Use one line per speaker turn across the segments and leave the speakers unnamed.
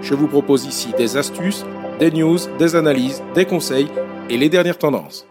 Je vous propose ici des astuces, des news, des analyses, des conseils et les dernières tendances.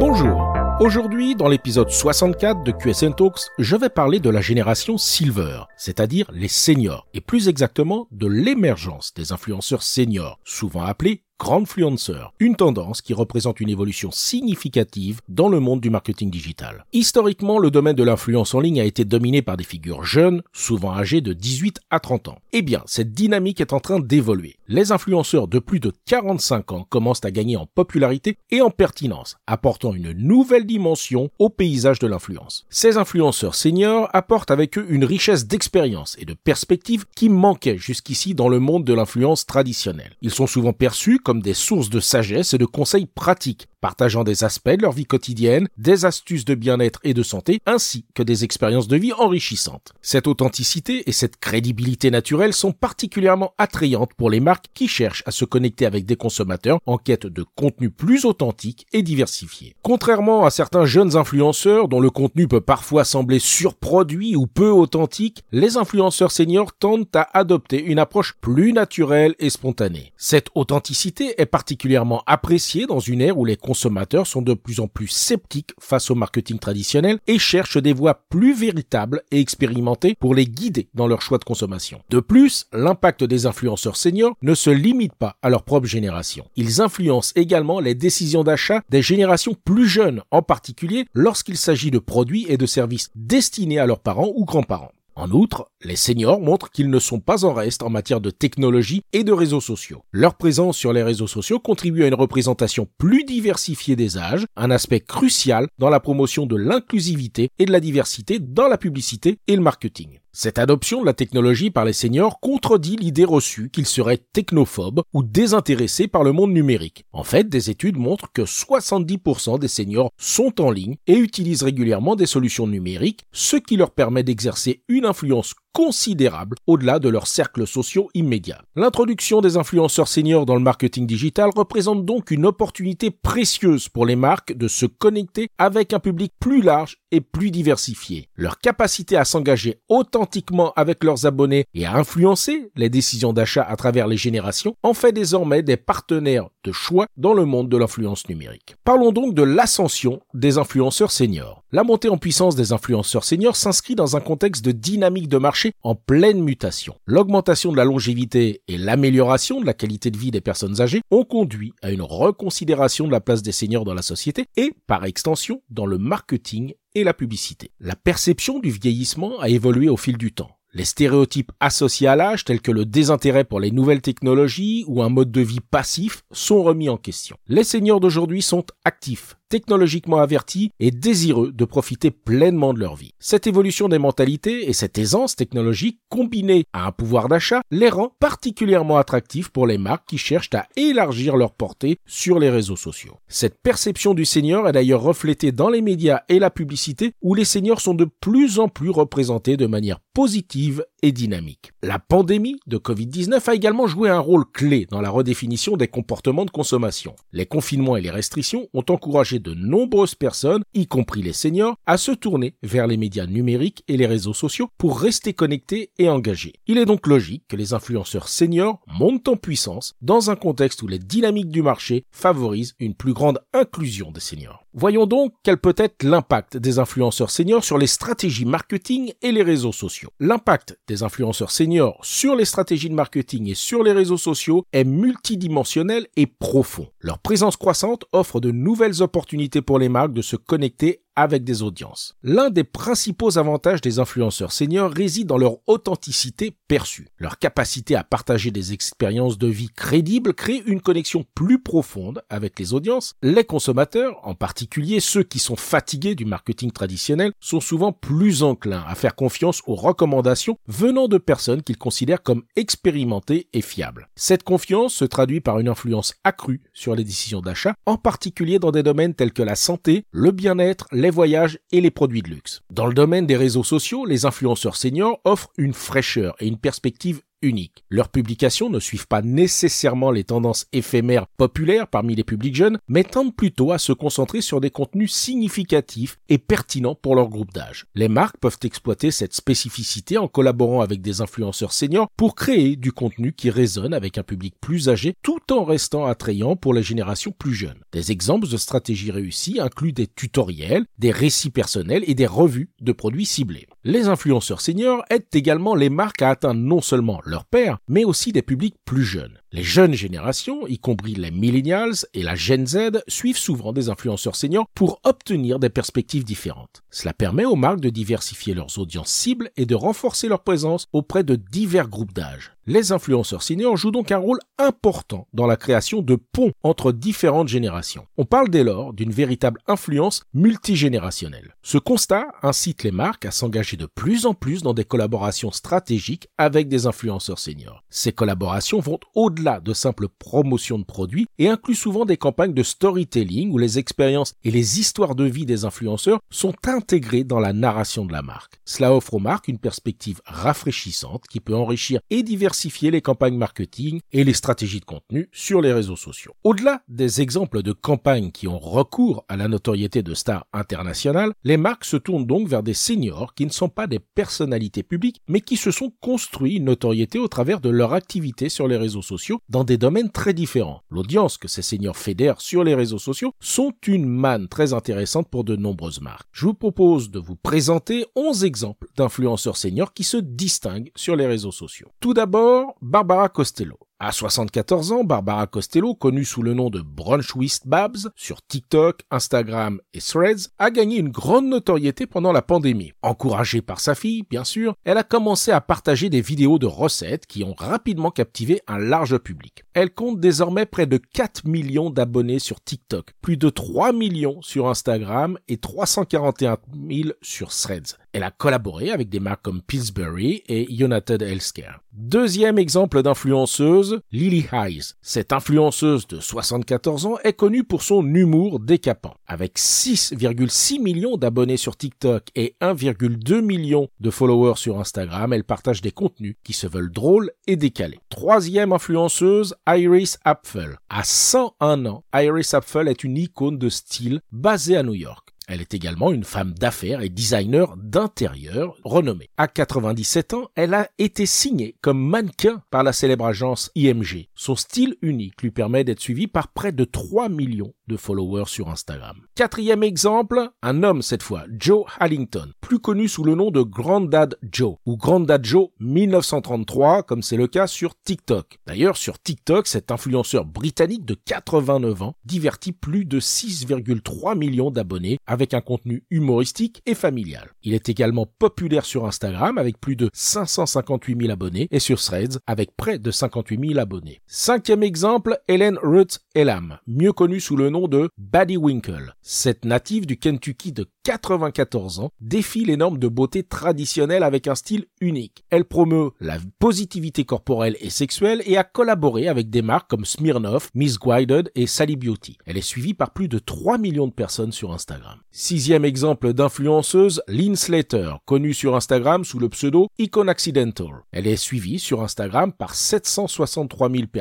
Bonjour. Aujourd'hui, dans l'épisode 64 de QSN Talks, je vais parler de la génération Silver, c'est-à-dire les seniors, et plus exactement de l'émergence des influenceurs seniors, souvent appelés Grandfluencer, une tendance qui représente une évolution significative dans le monde du marketing digital. Historiquement, le domaine de l'influence en ligne a été dominé par des figures jeunes, souvent âgées de 18 à 30 ans. Eh bien, cette dynamique est en train d'évoluer. Les influenceurs de plus de 45 ans commencent à gagner en popularité et en pertinence, apportant une nouvelle dimension au paysage de l'influence. Ces influenceurs seniors apportent avec eux une richesse d'expérience et de perspectives qui manquaient jusqu'ici dans le monde de l'influence traditionnelle. Ils sont souvent perçus comme des sources de sagesse et de conseils pratiques, partageant des aspects de leur vie quotidienne, des astuces de bien-être et de santé, ainsi que des expériences de vie enrichissantes. Cette authenticité et cette crédibilité naturelle sont particulièrement attrayantes pour les marques qui cherchent à se connecter avec des consommateurs en quête de contenu plus authentique et diversifié. Contrairement à certains jeunes influenceurs dont le contenu peut parfois sembler surproduit ou peu authentique, les influenceurs seniors tendent à adopter une approche plus naturelle et spontanée. Cette authenticité est particulièrement appréciée dans une ère où les consommateurs sont de plus en plus sceptiques face au marketing traditionnel et cherchent des voies plus véritables et expérimentées pour les guider dans leur choix de consommation. De plus, l'impact des influenceurs seniors ne se limite pas à leur propre génération. Ils influencent également les décisions d'achat des générations plus jeunes, en particulier lorsqu'il s'agit de produits et de services destinés à leurs parents ou grands-parents. En outre, les seniors montrent qu'ils ne sont pas en reste en matière de technologie et de réseaux sociaux. Leur présence sur les réseaux sociaux contribue à une représentation plus diversifiée des âges, un aspect crucial dans la promotion de l'inclusivité et de la diversité dans la publicité et le marketing. Cette adoption de la technologie par les seniors contredit l'idée reçue qu'ils seraient technophobes ou désintéressés par le monde numérique. En fait, des études montrent que 70% des seniors sont en ligne et utilisent régulièrement des solutions numériques, ce qui leur permet d'exercer une influence considérable au-delà de leurs cercles sociaux immédiats. L'introduction des influenceurs seniors dans le marketing digital représente donc une opportunité précieuse pour les marques de se connecter avec un public plus large et plus diversifié. Leur capacité à s'engager authentiquement avec leurs abonnés et à influencer les décisions d'achat à travers les générations en fait désormais des partenaires de choix dans le monde de l'influence numérique. Parlons donc de l'ascension des influenceurs seniors. La montée en puissance des influenceurs seniors s'inscrit dans un contexte de dynamique de marché en pleine mutation. L'augmentation de la longévité et l'amélioration de la qualité de vie des personnes âgées ont conduit à une reconsidération de la place des seniors dans la société et, par extension, dans le marketing et la publicité. La perception du vieillissement a évolué au fil du temps. Les stéréotypes associés à l'âge, tels que le désintérêt pour les nouvelles technologies ou un mode de vie passif, sont remis en question. Les seniors d'aujourd'hui sont actifs, technologiquement avertis et désireux de profiter pleinement de leur vie. Cette évolution des mentalités et cette aisance technologique combinée à un pouvoir d'achat les rend particulièrement attractifs pour les marques qui cherchent à élargir leur portée sur les réseaux sociaux. Cette perception du senior est d'ailleurs reflétée dans les médias et la publicité où les seniors sont de plus en plus représentés de manière positive et dynamique. La pandémie de Covid-19 a également joué un rôle clé dans la redéfinition des comportements de consommation. Les confinements et les restrictions ont encouragé de nombreuses personnes, y compris les seniors, à se tourner vers les médias numériques et les réseaux sociaux pour rester connectés et engagés. Il est donc logique que les influenceurs seniors montent en puissance dans un contexte où les dynamiques du marché favorisent une plus grande inclusion des seniors. Voyons donc quel peut être l'impact des influenceurs seniors sur les stratégies marketing et les réseaux sociaux. L'impact des influenceurs seniors sur les stratégies de marketing et sur les réseaux sociaux est multidimensionnel et profond. Leur présence croissante offre de nouvelles opportunités pour les marques de se connecter avec des audiences. L'un des principaux avantages des influenceurs seniors réside dans leur authenticité perçue. Leur capacité à partager des expériences de vie crédibles crée une connexion plus profonde avec les audiences. Les consommateurs, en particulier ceux qui sont fatigués du marketing traditionnel, sont souvent plus enclins à faire confiance aux recommandations venant de personnes qu'ils considèrent comme expérimentées et fiables. Cette confiance se traduit par une influence accrue sur les décisions d'achat, en particulier dans des domaines tels que la santé, le bien-être, voyages et les produits de luxe. Dans le domaine des réseaux sociaux, les influenceurs seniors offrent une fraîcheur et une perspective unique. Leurs publications ne suivent pas nécessairement les tendances éphémères populaires parmi les publics jeunes, mais tendent plutôt à se concentrer sur des contenus significatifs et pertinents pour leur groupe d'âge. Les marques peuvent exploiter cette spécificité en collaborant avec des influenceurs seniors pour créer du contenu qui résonne avec un public plus âgé tout en restant attrayant pour les générations plus jeunes. Des exemples de stratégies réussies incluent des tutoriels, des récits personnels et des revues de produits ciblés. Les influenceurs seniors aident également les marques à atteindre non seulement leur père, mais aussi des publics plus jeunes. Les jeunes générations, y compris les millennials et la Gen Z, suivent souvent des influenceurs seniors pour obtenir des perspectives différentes. Cela permet aux marques de diversifier leurs audiences cibles et de renforcer leur présence auprès de divers groupes d'âge. Les influenceurs seniors jouent donc un rôle important dans la création de ponts entre différentes générations. On parle dès lors d'une véritable influence multigénérationnelle. Ce constat incite les marques à s'engager de plus en plus dans des collaborations stratégiques avec des influenceurs seniors. Ces collaborations vont au-delà de simples promotions de produits et incluent souvent des campagnes de storytelling où les expériences et les histoires de vie des influenceurs sont intégrées dans la narration de la marque. Cela offre aux marques une perspective rafraîchissante qui peut enrichir et diversifier les campagnes marketing et les stratégies de contenu sur les réseaux sociaux. Au-delà des exemples de campagnes qui ont recours à la notoriété de stars internationales, les marques se tournent donc vers des seniors qui ne sont pas des personnalités publiques, mais qui se sont construits une notoriété au travers de leur activité sur les réseaux sociaux dans des domaines très différents. L'audience que ces seniors fédèrent sur les réseaux sociaux sont une manne très intéressante pour de nombreuses marques. Je vous propose de vous présenter 11 exemples d'influenceurs seniors qui se distinguent sur les réseaux sociaux. Tout d'abord, Barbara Costello. À 74 ans, Barbara Costello, connue sous le nom de Brunch with Babs sur TikTok, Instagram et Threads, a gagné une grande notoriété pendant la pandémie. Encouragée par sa fille, bien sûr, elle a commencé à partager des vidéos de recettes qui ont rapidement captivé un large public. Elle compte désormais près de 4 millions d'abonnés sur TikTok, plus de 3 millions sur Instagram et 341 000 sur Threads. Elle a collaboré avec des marques comme Pillsbury et United Healthcare. Deuxième exemple d'influenceuse, Lily Hayes. Cette influenceuse de 74 ans est connue pour son humour décapant. Avec 6,6 millions d'abonnés sur TikTok et 1,2 million de followers sur Instagram, elle partage des contenus qui se veulent drôles et décalés. Troisième influenceuse, Iris Apfel. À 101 ans, Iris Apfel est une icône de style basée à New York. Elle est également une femme d'affaires et designer d'intérieur renommée. À 97 ans, elle a été signée comme mannequin par la célèbre agence IMG. Son style unique lui permet d'être suivi par près de 3 millions de followers sur Instagram. Quatrième exemple, un homme cette fois, Joe Hallington, plus connu sous le nom de Granddad Joe ou Granddad Joe 1933 comme c'est le cas sur TikTok. D'ailleurs sur TikTok, cet influenceur britannique de 89 ans divertit plus de 6,3 millions d'abonnés avec un contenu humoristique et familial. Il est également populaire sur Instagram avec plus de 558 000 abonnés et sur Threads avec près de 58 000 abonnés. Cinquième exemple, Helen Ruth Elam, mieux connue sous le nom de Buddy Winkle. Cette native du Kentucky de 94 ans défie les normes de beauté traditionnelles avec un style unique. Elle promeut la positivité corporelle et sexuelle et a collaboré avec des marques comme Smirnoff, Miss Guided et Sally Beauty. Elle est suivie par plus de 3 millions de personnes sur Instagram. Sixième exemple d'influenceuse, Lynn Slater, connue sur Instagram sous le pseudo Icon Accidental. Elle est suivie sur Instagram par 763 000 personnes.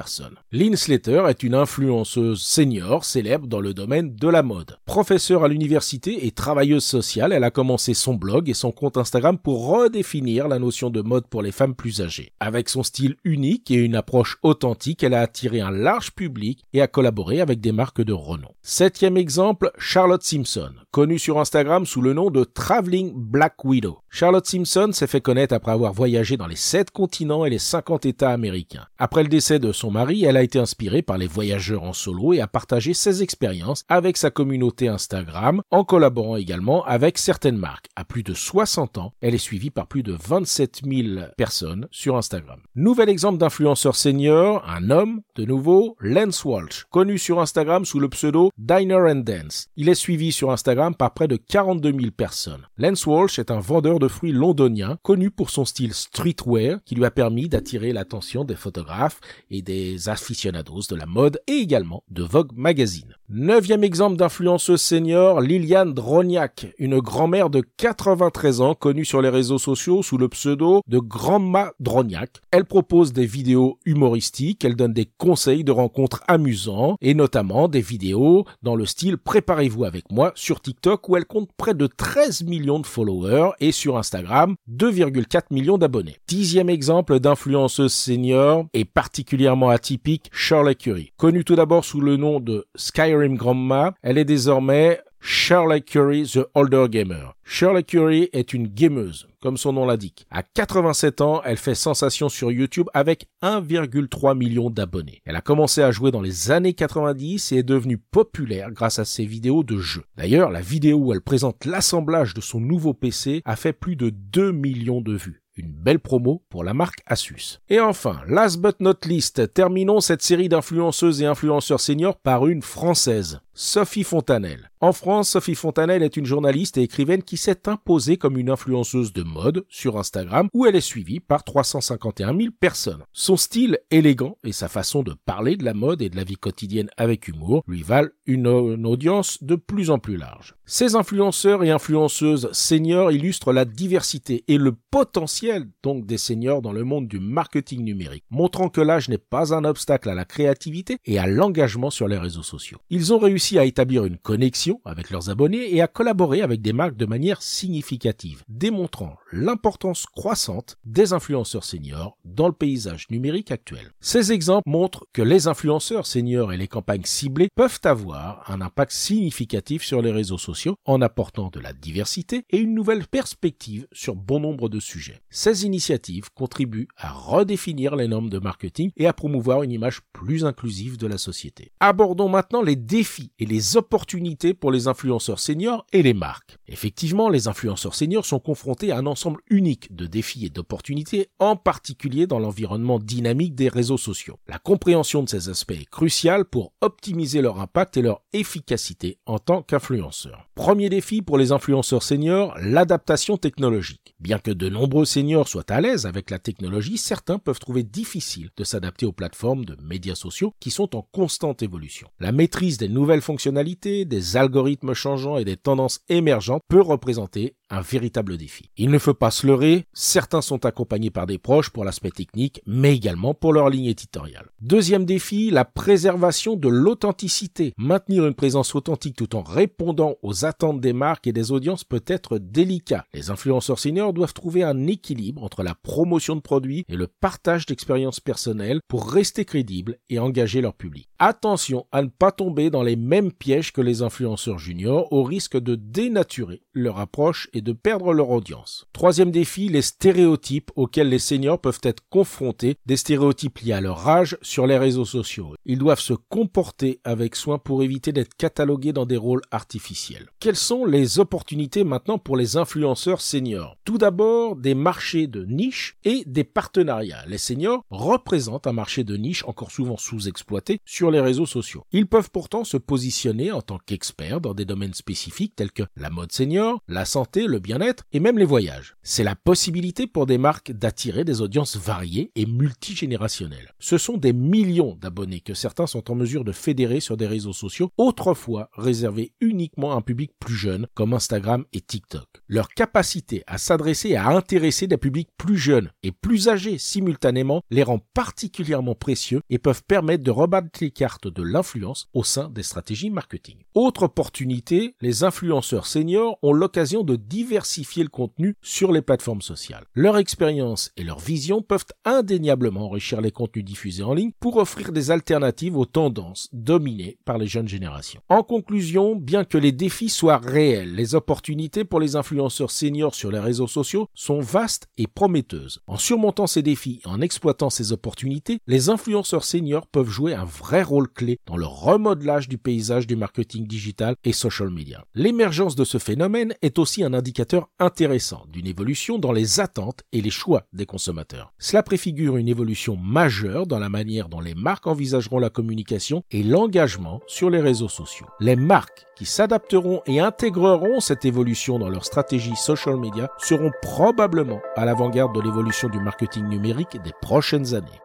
Lynn Slater est une influenceuse senior célèbre dans le domaine de la mode. Professeure à l'université et travailleuse sociale, elle a commencé son blog et son compte Instagram pour redéfinir la notion de mode pour les femmes plus âgées. Avec son style unique et une approche authentique, elle a attiré un large public et a collaboré avec des marques de renom. Septième exemple, Charlotte Simpson, connue sur Instagram sous le nom de Traveling Black Widow. Charlotte Simpson s'est fait connaître après avoir voyagé dans les 7 continents et les 50 États américains. Après le décès de son son mari, elle a été inspirée par les voyageurs en solo et a partagé ses expériences avec sa communauté Instagram en collaborant également avec certaines marques. À plus de 60 ans, elle est suivie par plus de 27 000 personnes sur Instagram. Nouvel exemple d'influenceur senior, un homme, de nouveau, Lance Walsh, connu sur Instagram sous le pseudo Diner and Dance. Il est suivi sur Instagram par près de 42 000 personnes. Lance Walsh est un vendeur de fruits londonien connu pour son style streetwear qui lui a permis d'attirer l'attention des photographes et des aficionados de la mode et également de Vogue Magazine. Neuvième exemple d'influenceuse senior, Liliane Droniak, une grand-mère de 93 ans connue sur les réseaux sociaux sous le pseudo de Grandma Droniak. Elle propose des vidéos humoristiques, elle donne des conseils de rencontres amusants et notamment des vidéos dans le style Préparez-vous avec moi sur TikTok où elle compte près de 13 millions de followers et sur Instagram 2,4 millions d'abonnés. Dixième exemple d'influenceuse senior et particulièrement atypique, Shirley Curry. Connue tout d'abord sous le nom de Grandma, elle est désormais Shirley Curry, The Older Gamer. Shirley Curry est une gameuse, comme son nom l'indique. À 87 ans, elle fait sensation sur YouTube avec 1,3 million d'abonnés. Elle a commencé à jouer dans les années 90 et est devenue populaire grâce à ses vidéos de jeux. D'ailleurs, la vidéo où elle présente l'assemblage de son nouveau PC a fait plus de 2 millions de vues. Une belle promo pour la marque Asus. Et enfin, last but not least, terminons cette série d'influenceuses et influenceurs seniors par une française. Sophie Fontanelle. En France, Sophie Fontanelle est une journaliste et écrivaine qui s'est imposée comme une influenceuse de mode sur Instagram où elle est suivie par 351 000 personnes. Son style élégant et sa façon de parler de la mode et de la vie quotidienne avec humour lui valent une, une audience de plus en plus large. Ces influenceurs et influenceuses seniors illustrent la diversité et le potentiel donc des seniors dans le monde du marketing numérique, montrant que l'âge n'est pas un obstacle à la créativité et à l'engagement sur les réseaux sociaux. Ils ont réussi à établir une connexion avec leurs abonnés et à collaborer avec des marques de manière significative, démontrant l'importance croissante des influenceurs seniors dans le paysage numérique actuel. Ces exemples montrent que les influenceurs seniors et les campagnes ciblées peuvent avoir un impact significatif sur les réseaux sociaux en apportant de la diversité et une nouvelle perspective sur bon nombre de sujets. Ces initiatives contribuent à redéfinir les normes de marketing et à promouvoir une image plus inclusive de la société. Abordons maintenant les défis et les opportunités pour les influenceurs seniors et les marques. Effectivement, les influenceurs seniors sont confrontés à un ensemble unique de défis et d'opportunités, en particulier dans l'environnement dynamique des réseaux sociaux. La compréhension de ces aspects est cruciale pour optimiser leur impact et leur efficacité en tant qu'influenceurs. Premier défi pour les influenceurs seniors, l'adaptation technologique. Bien que de nombreux seniors soient à l'aise avec la technologie, certains peuvent trouver difficile de s'adapter aux plateformes de médias sociaux qui sont en constante évolution. La maîtrise des nouvelles fonctionnalités, des algorithmes changeants et des tendances émergentes peut représenter un véritable défi. Il ne faut pas se leurrer, certains sont accompagnés par des proches pour l'aspect technique, mais également pour leur ligne éditoriale. Deuxième défi, la préservation de l'authenticité. Maintenir une présence authentique tout en répondant aux attentes des marques et des audiences peut être délicat. Les influenceurs seniors doivent trouver un équilibre entre la promotion de produits et le partage d'expériences personnelles pour rester crédibles et engager leur public. Attention à ne pas tomber dans les mêmes pièges que les influenceurs juniors au risque de dénaturer leur approche et de perdre leur audience. Troisième défi, les stéréotypes auxquels les seniors peuvent être confrontés, des stéréotypes liés à leur âge sur les réseaux sociaux. Ils doivent se comporter avec soin pour éviter d'être catalogués dans des rôles artificiels. Quelles sont les opportunités maintenant pour les influenceurs seniors? Tout d'abord, des marchés de niche et des partenariats. Les seniors représentent un marché de niche encore souvent sous-exploité sur les réseaux sociaux. Ils peuvent pourtant se positionner en tant qu'experts dans des domaines spécifiques tels que la mode senior, la le bien-être et même les voyages. C'est la possibilité pour des marques d'attirer des audiences variées et multigénérationnelles. Ce sont des millions d'abonnés que certains sont en mesure de fédérer sur des réseaux sociaux autrefois réservés uniquement à un public plus jeune comme Instagram et TikTok. Leur capacité à s'adresser et à intéresser des publics plus jeunes et plus âgés simultanément les rend particulièrement précieux et peuvent permettre de rebattre les cartes de l'influence au sein des stratégies marketing. Autre opportunité, les influenceurs seniors ont l'occasion de diversifier le contenu sur les plateformes sociales. Leur expérience et leur vision peuvent indéniablement enrichir les contenus diffusés en ligne pour offrir des alternatives aux tendances dominées par les jeunes générations. En conclusion, bien que les défis soient réels, les opportunités pour les influenceurs seniors sur les réseaux sociaux sont vastes et prometteuses. En surmontant ces défis et en exploitant ces opportunités, les influenceurs seniors peuvent jouer un vrai rôle clé dans le remodelage du paysage du marketing digital et social media. L'émergence de ce phénomène est aussi un indicateur intéressant d'une évolution dans les attentes et les choix des consommateurs. Cela préfigure une évolution majeure dans la manière dont les marques envisageront la communication et l'engagement sur les réseaux sociaux. Les marques qui s'adapteront et intégreront cette évolution dans leur stratégie social media seront probablement à l'avant-garde de l'évolution du marketing numérique des prochaines années.